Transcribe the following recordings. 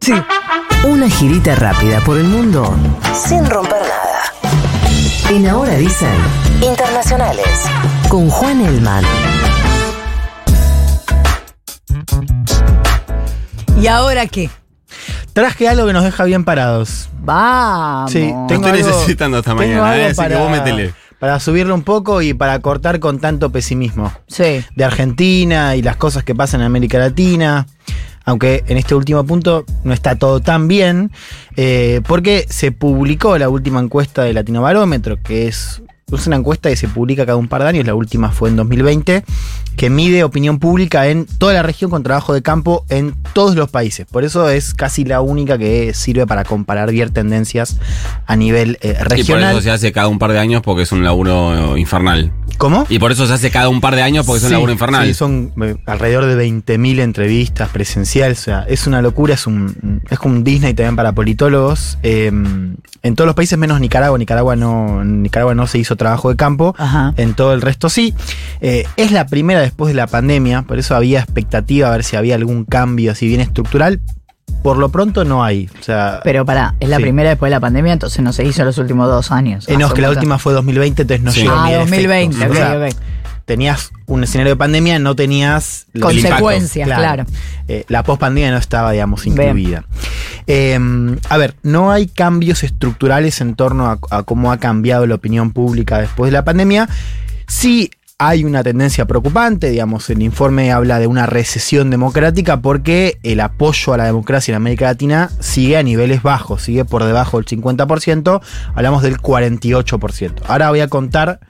Sí. Una girita rápida por el mundo sin romper nada. En Ahora dicen Internacionales con Juan Elman. ¿Y ahora qué? Traje algo que nos deja bien parados. Vamos. Sí, Te tengo estoy algo- necesitando esta tengo mañana, algo eh, así que vos métele. Para subirle un poco y para cortar con tanto pesimismo Sí. de Argentina y las cosas que pasan en América Latina. Aunque en este último punto no está todo tan bien, eh, porque se publicó la última encuesta de Latino Barómetro, que es, es una encuesta que se publica cada un par de años, la última fue en 2020, que mide opinión pública en toda la región con trabajo de campo en todos los países. Por eso es casi la única que sirve para comparar bien tendencias a nivel eh, Y por regional. eso se hace cada un par de años porque es un laburo eh, infernal. ¿Cómo? Y por eso se hace cada un par de años porque es un laburo infernal. Sí, son eh, alrededor de 20.000 entrevistas presenciales. O sea, es una locura, es un es como un Disney también para politólogos. Eh, en todos los países menos Nicaragua. Nicaragua no, Nicaragua no se hizo trabajo de campo. Ajá. En todo el resto sí. Eh, es la primera después de la pandemia, por eso había expectativa a ver si había algún cambio así bien estructural. Por lo pronto no hay. O sea, Pero pará, es la Sí. primera después de la pandemia, entonces no se hizo en los últimos dos años. eh, no, es que la última fue 2020, entonces no Sí. llegó ni Ah, el 2020, efecto. ok, O sea, ok. Tenías un escenario de pandemia, no tenías Consecuencias, claro. Eh, la pospandemia no estaba, digamos, incluida. Eh, a ver, no hay cambios estructurales en torno a, a cómo ha cambiado la opinión pública después de la pandemia. Sí hay una tendencia preocupante, digamos, el informe habla de una recesión democrática porque el apoyo a la democracia en América Latina sigue a niveles bajos, sigue por debajo del 50%, hablamos del 48%. Ahora voy a contar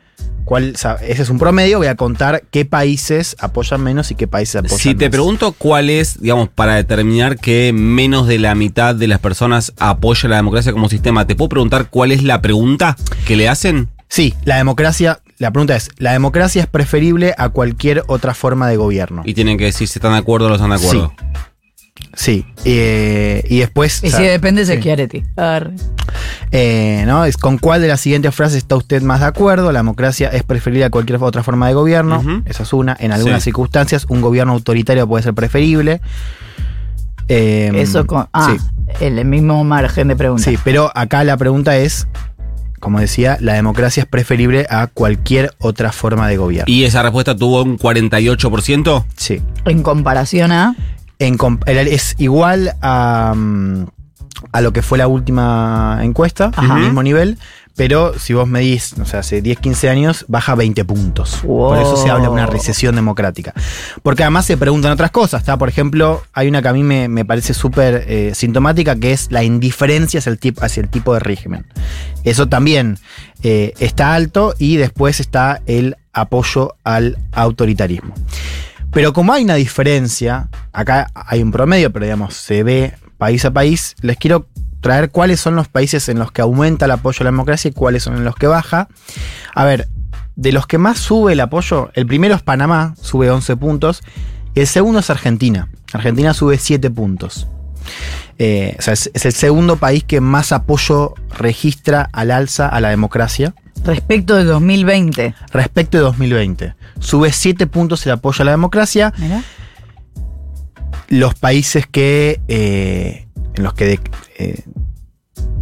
cuál, o sea, ese es un promedio, voy a contar qué países apoyan menos y qué países apoyan Si te pregunto cuál es, digamos, para determinar que menos de la mitad de las personas apoya la democracia como sistema, ¿te puedo preguntar cuál es la pregunta que le hacen? Sí, la democracia, la pregunta es, ¿la democracia es preferible a cualquier otra forma de gobierno? Y tienen que decir si están de acuerdo o no están de acuerdo. Sí, eh, y después... Y o sea, si depende, se sí. Eh, ¿no? Es con cuál de las siguientes frases está usted más de acuerdo. La democracia es preferible a cualquier otra forma de gobierno. Esa es una. En algunas Sí. circunstancias, un gobierno autoritario puede ser preferible. Eh, Eso con. Ah, sí, el mismo margen de pregunta. sí, pero acá la pregunta es, como decía, la democracia es preferible a cualquier otra forma de gobierno. Y esa respuesta tuvo un 48%. sí. En comparación a. En es igual a, mm, a lo que fue la última encuesta, Ajá. al mismo nivel, pero si vos medís, o sea, hace 10, 15 años, baja 20 puntos. Wow. Por eso se habla de una recesión democrática. Porque además se preguntan otras cosas, ¿está? Por ejemplo, hay una que a mí me, me parece súper eh, sintomática, que es la indiferencia hacia el, tip- hacia el tipo de régimen. Eso también eh, está alto y después está el apoyo al autoritarismo. Pero como hay una diferencia, acá hay un promedio, pero digamos, se ve país a país, les quiero traer cuáles son los países en los que aumenta el apoyo a la democracia y cuáles son en los que baja. A ver, de los que más sube el apoyo, el primero es Panamá, sube 11 puntos, y el segundo es Argentina. Argentina sube 7 puntos. Eh, o sea, es, es el segundo país que más apoyo registra al alza a la democracia Respecto de 2020. respecto de 2020. Sube 7 puntos el apoyo a la democracia. Mira. Los países que eh, en los que de- eh,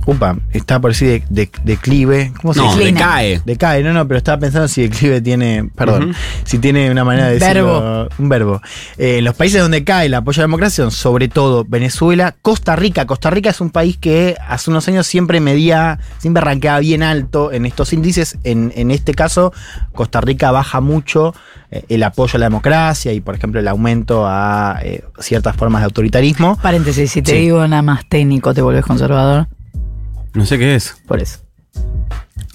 upa, está por decir de, de- declive, ¿cómo se No, dice? Declina. decae. Decae, no, no, pero estaba pensando si declive tiene, perdón, si tiene una manera de Verbo. decirlo, un verbo. Eh, los países donde cae el apoyo a la democracia son sobre todo Venezuela, Costa Rica. Costa Rica es un país que hace unos años siempre medía, siempre arranqueaba bien alto en estos índices. En, en este caso, Costa Rica baja mucho eh, el apoyo a la democracia y, por ejemplo, el aumento a eh, ciertas formas de autoritarismo. Paréntesis, si te Sí. digo nada más técnico, te vuelves conservador. No sé qué es. Por eso.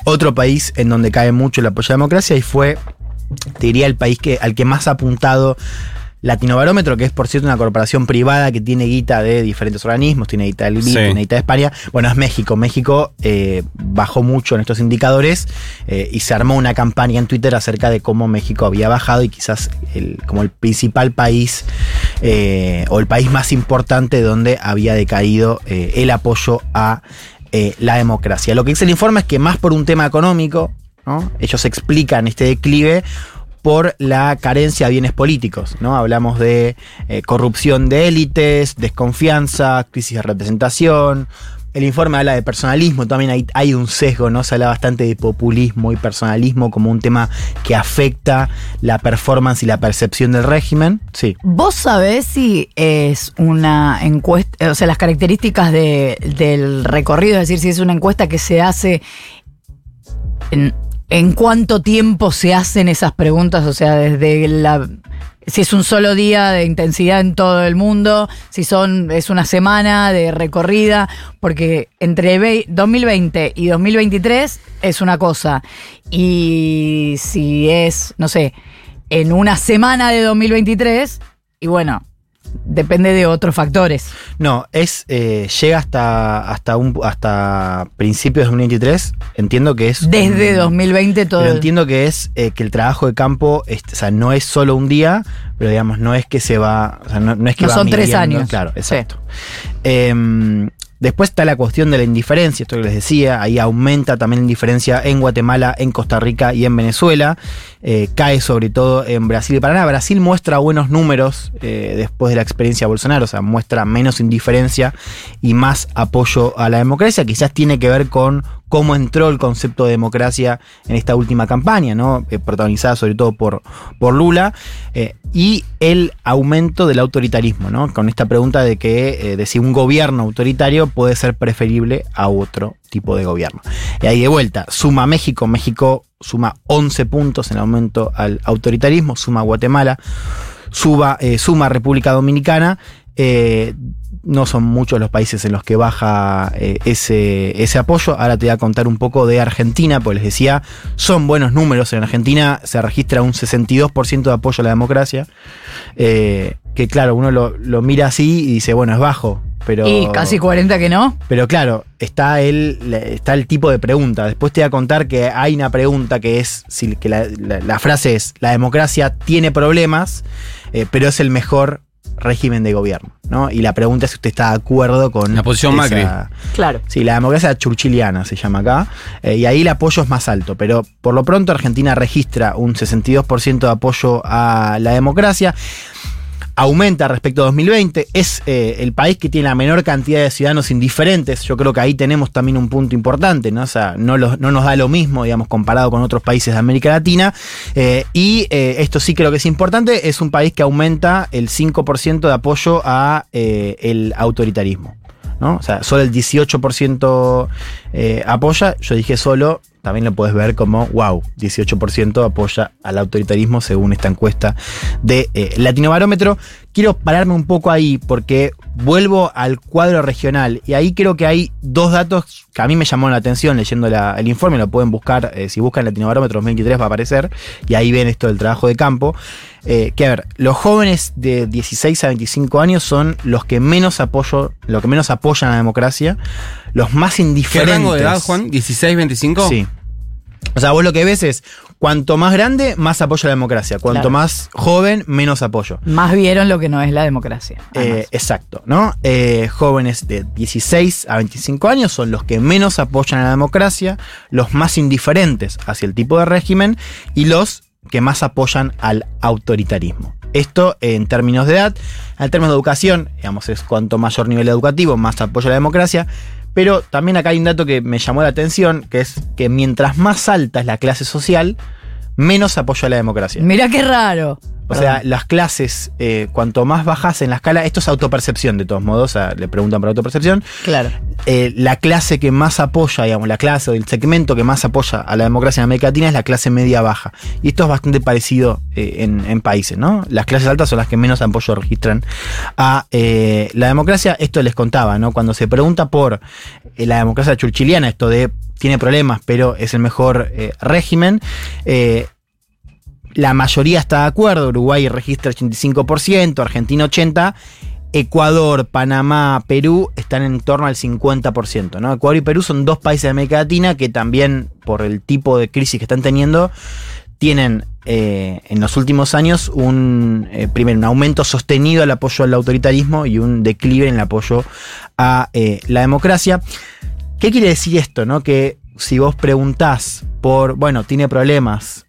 Otro país en donde cae mucho el apoyo a la democracia y fue, te diría, el país que, al que más ha apuntado Latinobarómetro, que es por cierto una corporación privada que tiene guita de diferentes organismos, tiene guita del IBI, Sí. tiene guita de España. Bueno, es México. México eh, bajó mucho en estos indicadores eh, y se armó una campaña en Twitter acerca de cómo México había bajado y quizás el, como el principal país eh, o el país más importante donde había decaído eh, el apoyo a eh, la democracia. Lo que dice el informe es que más por un tema económico, ¿no? ellos explican este declive por la carencia de bienes políticos, ¿no? Hablamos de eh, corrupción de élites, desconfianza, crisis de representación. El informe habla de personalismo, también hay, hay un sesgo, ¿no? Se habla bastante de populismo y personalismo como un tema que afecta la performance y la percepción del régimen. Sí. ¿Vos sabés si es una encuesta, o sea, las características de- del recorrido, es decir, si es una encuesta que se hace en, en cuánto tiempo se hacen esas preguntas, o sea, desde la si es un solo día de intensidad en todo el mundo, si son es una semana de recorrida, porque entre vei- 2020 y 2023 es una cosa. Y si es, no sé, en una semana de 2023 y bueno, depende de otros factores. No, es eh, llega hasta hasta un hasta principios de 2023. Entiendo que es Desde un- 2020 todo. Pero entiendo que es eh, que el trabajo de campo, es- o sea, no es solo un día, pero digamos, no es que se va, o sea, no, no es que No va son tres años. Claro, exacto. Em, después está la cuestión de la indiferencia, esto que les decía, ahí aumenta también la indiferencia en Guatemala, en Costa Rica y en Venezuela. Eh, cae sobre todo en Brasil y Paraná. Brasil muestra buenos números eh, después de la experiencia de Bolsonaro, o sea, muestra menos indiferencia y más apoyo a la democracia. Quizás tiene que ver con cómo entró el concepto de democracia en esta última campaña, ¿no? Eh, protagonizada sobre todo por, por Lula, eh, y el aumento del autoritarismo, ¿no? Con esta pregunta de que eh, de si un gobierno autoritario puede ser preferible a otro tipo de gobierno. Y ahí de vuelta, suma México, México suma 11 puntos en aumento al autoritarismo, suma Guatemala, suba, suma República Dominicana. eh, no son muchos los países en los que baja eh, ese, ese apoyo. Ahora te voy a contar un poco de Argentina, pues les decía, son buenos números. En Argentina se registra un 62% de apoyo a la democracia. eh, que claro, uno lo, lo mira así y dice, bueno, es bajo. Pero, Y casi 40 que no. pero claro, está el, está el tipo de pregunta. Después te voy a contar que hay una pregunta que es, que la, la- la frase es, la democracia tiene problemas, eh, pero es el mejor régimen de gobierno. ¿no? Y la pregunta es si usted está de acuerdo con... La posición Macri. Claro. Sí, la democracia churchiliana se llama acá, eh, y ahí el apoyo es más alto, pero por lo pronto Argentina registra un 62% de apoyo a la democracia. Aumenta respecto a 2020, es eh, el país que tiene la menor cantidad de ciudadanos indiferentes. Yo creo que ahí tenemos también un punto importante, ¿no? O sea, no, los- no nos da lo mismo, digamos, comparado con otros países de América Latina. Eh, y eh, esto sí creo que es importante, es un país que aumenta el 5% de apoyo a el autoritarismo. ¿no? O sea, solo el 18% eh, apoya. Yo dije solo, también lo puedes ver como, wow, 18% apoya al autoritarismo según esta encuesta de eh, Latino Barómetro. Quiero pararme un poco ahí porque vuelvo al cuadro regional y ahí creo que hay dos datos que a mí me llamaron la atención leyendo la- el informe, lo pueden buscar, eh, si buscan Latino Barómetro 2023 va a aparecer y ahí ven esto del trabajo de campo. Eh, que a ver, los jóvenes de 16 a 25 años son los que menos apoyo, lo que menos apoyan a la democracia, los más ¿Qué indiferentes. rango de edad, Juan? ¿16, 25? Sí. O sea, vos lo que ves es, cuanto más grande, más apoyo a la democracia. Cuanto Claro. más joven, menos apoyo. Más vieron lo que no es la democracia. Eh, exacto, ¿no? Eh, jóvenes de 16 a 25 años son los que menos apoyan a la democracia, los más indiferentes hacia el tipo de régimen y los que más apoyan al autoritarismo. Esto en términos de edad, en términos de educación, digamos, es cuanto mayor nivel educativo, más apoyo a la democracia. Pero también acá hay un dato que me llamó la atención, que es que mientras más alta es la clase social, menos apoyo a la democracia. Mirá qué raro. O sea, las clases, eh, cuanto más bajas en la escala, esto es autopercepción de todos modos, o sea, le preguntan por autopercepción, claro. eh, la clase que más apoya, digamos, la clase o el segmento que más apoya a la democracia en América Latina es la clase media baja. Y esto es bastante parecido eh, en, en países, ¿no? Las clases altas son las que menos apoyo registran a eh, la democracia. Esto les contaba, ¿no? Cuando se pregunta por la democracia churchiliana, esto de tiene problemas, pero es el mejor eh, régimen, eh, la mayoría está de acuerdo, Uruguay registra 85%, Argentina 80%, Ecuador, Panamá, Perú están en torno al 50%. ¿no? Ecuador y Perú son dos países de América Latina que también, por el tipo de crisis que están teniendo, tienen eh, en los últimos años un, eh, primero, un aumento sostenido al apoyo al autoritarismo y un declive en el apoyo a eh, la democracia. ¿Qué quiere decir esto? No? Que si vos preguntás por, bueno, tiene problemas,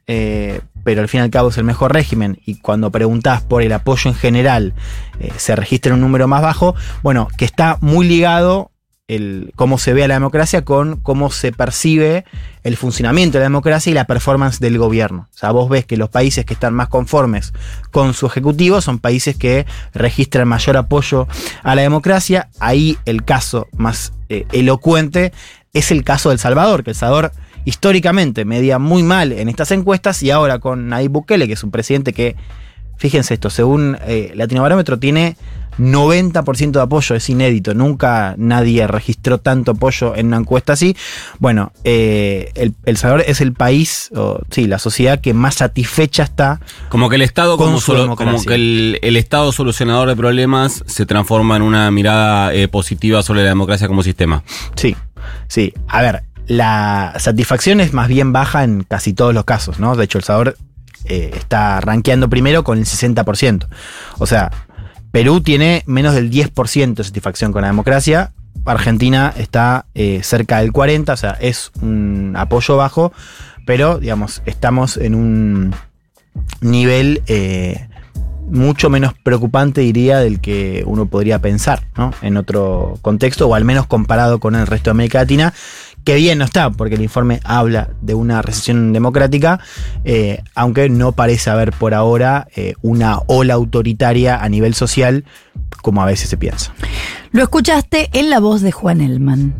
pero al fin y al cabo es el mejor régimen, y cuando preguntás por el apoyo en general, eh, se registra un número más bajo, bueno, que está muy ligado el, cómo se ve a la democracia con cómo se percibe el funcionamiento de la democracia y la performance del gobierno. O sea, vos ves que los países que están más conformes con su ejecutivo son países que registran mayor apoyo a la democracia. Ahí el caso más eh, elocuente es el caso del Salvador, que El Salvador históricamente medía muy mal en estas encuestas y ahora con Nayib Bukele, que es un presidente que, fíjense esto, según eh, Latinobarómetro tiene 90% de apoyo, es inédito, nunca nadie registró tanto apoyo en una encuesta así. Bueno, eh, el, el Salvador es el país, o sí, la sociedad que más satisfecha está. Como que el Estado, solo- como que el, el Estado solucionador de problemas se transforma en una mirada eh, positiva sobre la democracia como sistema. Sí, sí. A ver, la satisfacción es más bien baja en casi todos los casos, ¿no? De hecho, El Salvador eh, está rankeando primero con el 60%. O sea, Perú tiene menos del 10% de satisfacción con la democracia. Argentina está eh, cerca del 40%, o sea, es un apoyo bajo, pero, digamos, estamos en un nivel eh, mucho menos preocupante, diría, del que uno podría pensar, ¿no? En otro contexto, o al menos comparado con el resto de América Latina, que bien no está, porque el informe habla de una recesión democrática, eh, aunque no parece haber por ahora eh, una ola autoritaria a nivel social, como a veces se piensa. Lo escuchaste en la voz de Juan Elman.